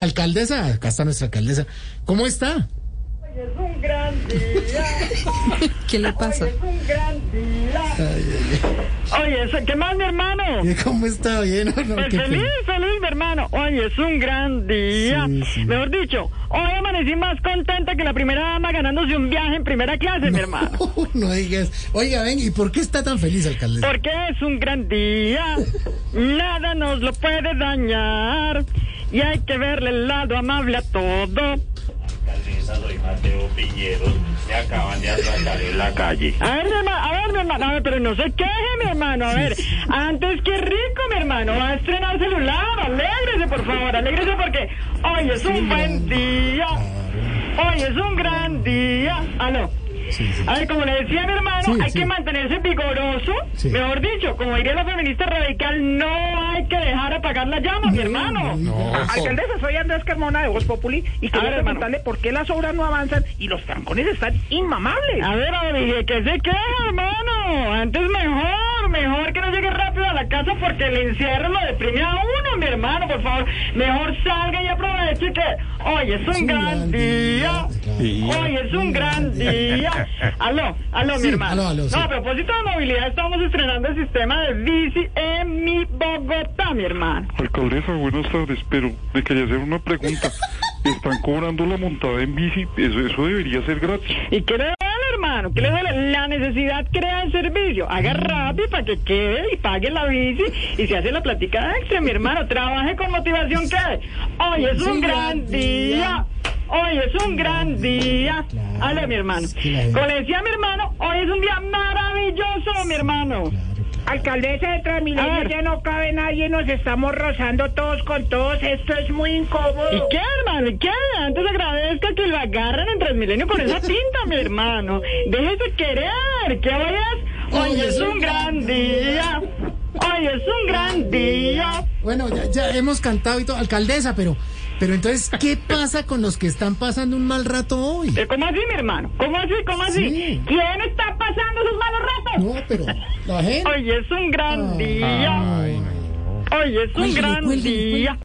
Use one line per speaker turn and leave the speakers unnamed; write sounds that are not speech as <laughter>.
Alcaldesa, acá está nuestra alcaldesa. ¿Cómo está?
Hoy es un gran día. <laughs>
¿Qué le pasa?
Hoy es un gran día. Oye, ¿qué más, mi hermano?
¿Cómo está? Bien, ¿o no?
Pues feliz, feliz, mi hermano. Hoy es un gran día.
Sí, sí.
Mejor dicho, hoy amanecí más contenta que la primera dama ganándose un viaje en primera clase, mi hermano. <laughs>
No digas. Oiga, ven, ¿y por qué está tan feliz, alcaldesa?
Porque es un gran día, <laughs> nada nos lo puede dañar y hay que verle el lado amable a todo.
Soy Mateo Piñeros. Me acaban de atracar en la calle.
A ver, mi hermano, a ver, mi hermano, a ver, pero no se queje, mi hermano, a ver, antes que rico, mi hermano, va a estrenar celular, alégrese, por favor, alégrese porque hoy es un buen día, hoy es un gran día, aló.
Sí, sí.
A ver, como le decía mi hermano,
Sí,
hay
sí.
que mantenerse vigoroso.
Sí.
Mejor dicho, como diría la feminista radical, no hay que dejar apagar la llama, mi hermano.
Alcaldesa, soy Andrés Carmona de Voz Populi y quería
hermano.
preguntarle por qué las obras no avanzan y los trancones están inmamables.
A ver, a ver, dije, ¿qué se queja, hermano? Antes mejor, mejor que no llegue la casa porque el encierro lo deprime a uno, mi hermano, por favor. Mejor salga y aproveche que hoy es un gran día. Hoy es un gran día. Aló, aló, mi hermano.
aló, aló, sí.
No, a propósito de movilidad, estamos estrenando el sistema de bici en mi Bogotá, mi hermano.
Alcaldesa, buenas tardes, pero le quería hacer una pregunta. <laughs> Están cobrando la montada en bici, eso, eso debería ser gratis.
¿Y qué le hermano? ¿Qué le duele? La necesidad crea el servicio. Haga rápido para que quede y pague la bici. Y se hace la plática extra, mi hermano. Trabaje con motivación que hoy es un gran día. Hoy es un gran día. Hola, mi hermano. Como le decía mi hermano, hoy es un día maravilloso, mi hermano.
Alcaldesa de Transmilenio, ya no cabe nadie, nos estamos rozando todos con todos, esto es muy incómodo.
¿Y qué, hermano? ¿Y qué? Antes agradezca que lo agarren en Transmilenio con esa tinta, mi hermano. Déjese querer, que hoy es... Hoy es un gran día. Hoy es un gran día.
Bueno, ya, ya hemos cantado y todo, alcaldesa, pero, pero entonces, ¿qué pasa con los que están pasando un mal rato hoy?
Eh, ¿Cómo así, mi hermano? ¿Cómo así? ¿Cómo así?
Sí.
¿Quién está pasando esos malos ratos?
No, pero la gente.
Hoy es un gran día.
Ay, no.
Hoy es un gran día.